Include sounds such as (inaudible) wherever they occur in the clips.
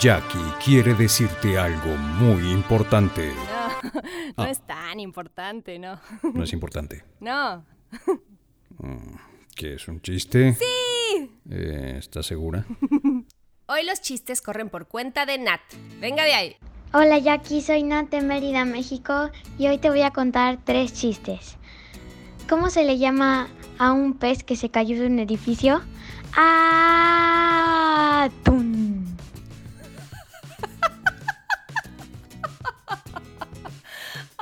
Jackie quiere decirte algo muy importante. (laughs) No, no Ah. es tan importante, no. ¿No es importante? (laughs) No. ¿Qué es un chiste? Sí. Eh, ¿Estás segura? (laughs) Hoy los chistes corren por cuenta de Nat. Venga de ahí. Hola Jackie, soy Nat de Mérida, México y hoy te voy a contar tres chistes. ¿Cómo se le llama a un pez que se cayó de un edificio? ¡Atún!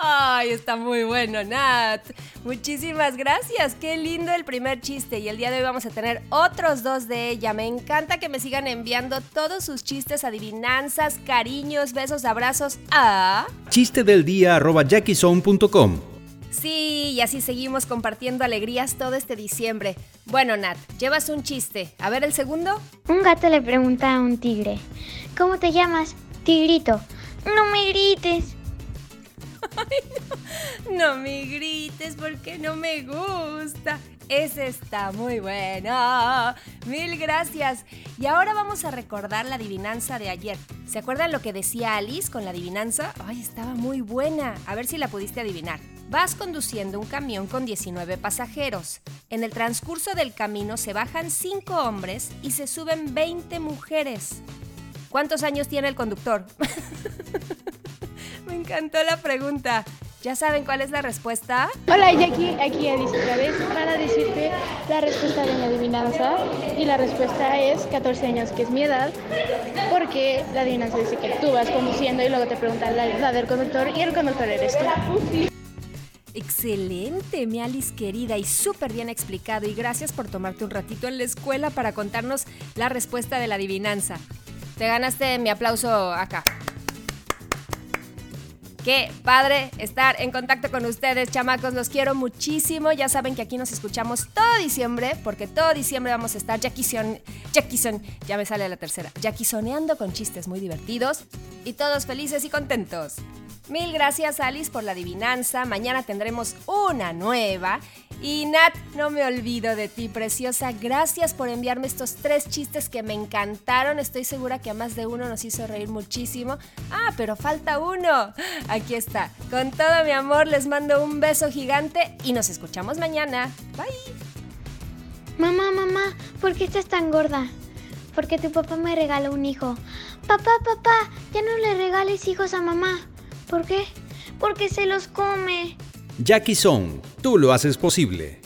Ay, está muy bueno, Nat. Muchísimas gracias. Qué lindo el primer chiste. Y el día de hoy vamos a tener otros dos de ella. Me encanta que me sigan enviando todos sus chistes, adivinanzas, cariños, besos, abrazos a... Chiste del día. Sí, y así seguimos compartiendo alegrías todo este diciembre. Bueno, Nat, llevas un chiste. A ver el segundo. Un gato le pregunta a un tigre, ¿cómo te llamas? Tigrito. No me grites. No me grites porque no me gusta. Ese está muy bueno. Mil gracias. Y ahora vamos a recordar la adivinanza de ayer. ¿Se acuerdan lo que decía Alice con la adivinanza? Ay, estaba muy buena. A ver si la pudiste adivinar. Vas conduciendo un camión con 19 pasajeros. En el transcurso del camino se bajan 5 hombres y se suben 20 mujeres. ¿Cuántos años tiene el conductor? (laughs) Encantó la pregunta. ¿Ya saben cuál es la respuesta? Hola Jackie, aquí Alice otra vez para decirte la respuesta de mi adivinanza y la respuesta es 14 años, que es mi edad, porque la adivinanza dice que tú vas conduciendo y luego te preguntan la edad del conductor y el conductor eres tú. Excelente, mi Alice querida y súper bien explicado y gracias por tomarte un ratito en la escuela para contarnos la respuesta de la adivinanza. Te ganaste mi aplauso acá. Qué padre estar en contacto con ustedes, chamacos. Los quiero muchísimo. Ya saben que aquí nos escuchamos todo diciembre, porque todo diciembre vamos a estar Jackison, Jackison, ya me sale la tercera, Jackisoneando con chistes muy divertidos y todos felices y contentos. Mil gracias, Alice, por la adivinanza. Mañana tendremos una nueva. Y Nat, no me olvido de ti, preciosa. Gracias por enviarme estos tres chistes que me encantaron. Estoy segura que a más de uno nos hizo reír muchísimo. Ah, pero falta uno. Aquí está. Con todo mi amor, les mando un beso gigante y nos escuchamos mañana. Bye. Mamá, mamá, ¿por qué estás tan gorda? Porque tu papá me regaló un hijo. Papá, papá, ya no le regales hijos a mamá. ¿Por qué? Porque se los come. Jackie Son, tú lo haces posible.